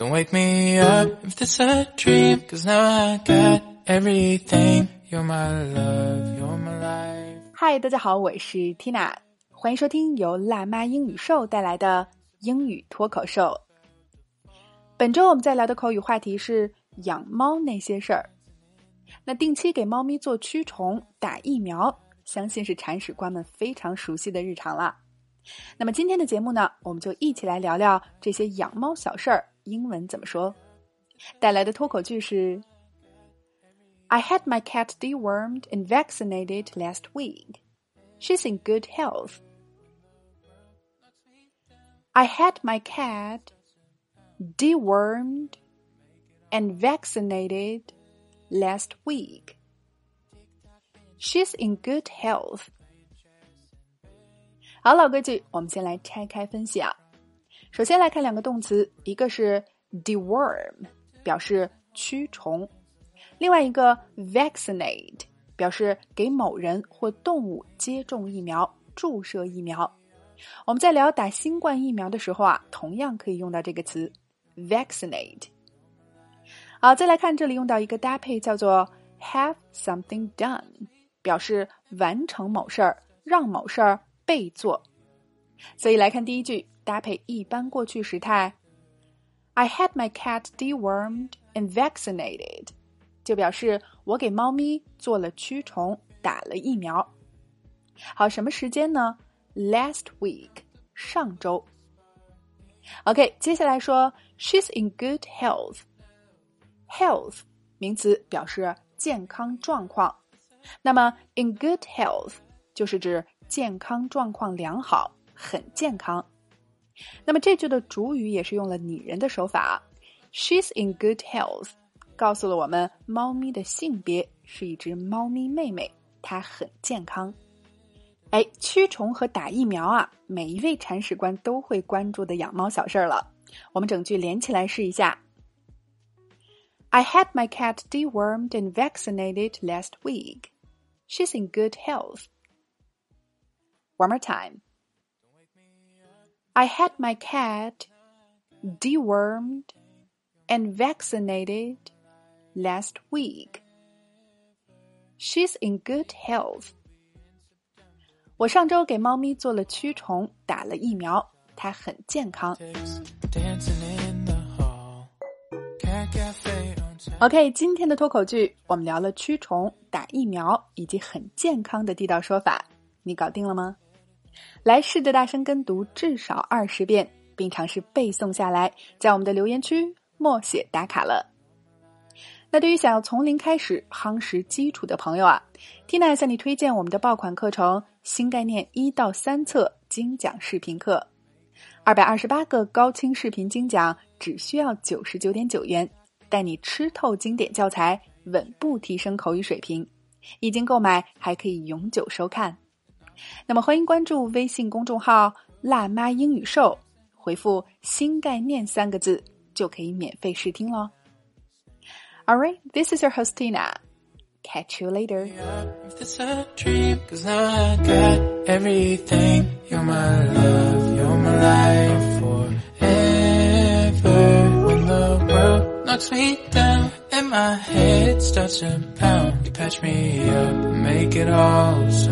Don't wake me up if this a dream, cause now I got everything. You're my love, you're my life. 嗨，大家好，我是 Tina，欢迎收听由辣妈英语秀带来的英语脱口秀。本周我们在聊的口语话题是养猫那些事儿。那定期给猫咪做驱虫、打疫苗，相信是铲屎官们非常熟悉的日常了。那么今天的节目呢，我们就一起来聊聊这些养猫小事儿。英文怎么说？带来的脱口句是：I had my cat dewormed and vaccinated last week. She's in good health. I had my cat dewormed and vaccinated last week. She's in good health. 好，老规矩，我们先来拆开分析啊。 首先来看两个动词，一个是 deworm，表示驱虫；另外一个 vaccinate，表示给某人或动物接种疫苗、注射疫苗。我们在聊打新冠疫苗的时候啊，同样可以用到这个词 vaccinate。好，再来看这里用到一个搭配，叫做 have something done，表示完成某事儿，让某事儿被做。所以来看第一句。搭配一般过去时态，I had my cat dewormed and vaccinated，就表示我给猫咪做了驱虫，打了疫苗。好，什么时间呢？Last week，上周。OK，接下来说，She's in good health。Health 名词表示健康状况，那么 in good health 就是指健康状况良好，很健康。那么这句的主语也是用了拟人的手法，She's in good health，告诉了我们猫咪的性别是一只猫咪妹妹，它很健康。哎，驱虫和打疫苗啊，每一位铲屎官都会关注的养猫小事儿了。我们整句连起来试一下：I had my cat dewormed and vaccinated last week. She's in good health. One more time. I had my cat dewormed and vaccinated last week. She's in good health. 我上周给猫咪做了驱虫，打了疫苗，它很健康。OK，今天的脱口剧我们聊了驱虫、打疫苗以及很健康的地道说法，你搞定了吗？ 来试着大声跟读至少二十遍，并尝试背诵下来，在我们的留言区默写打卡了。那对于想要从零开始夯实基础的朋友啊，Tina 向你推荐我们的爆款课程《新概念一到三册精讲视频课》，二百二十八个高清视频精讲，只需要九十九点九元，带你吃透经典教材，稳步提升口语水平。已经购买还可以永久收看。那么，欢迎关注微信公众号“辣妈英语秀”，回复“新概念”三个字就可以免费试听喽。All right, this is your host Tina. Catch you later. If it's a dream, cause now I got everything. You're my love, you're my life forever. When the world knocks me down and my head starts to pound, you patch me up and make it all so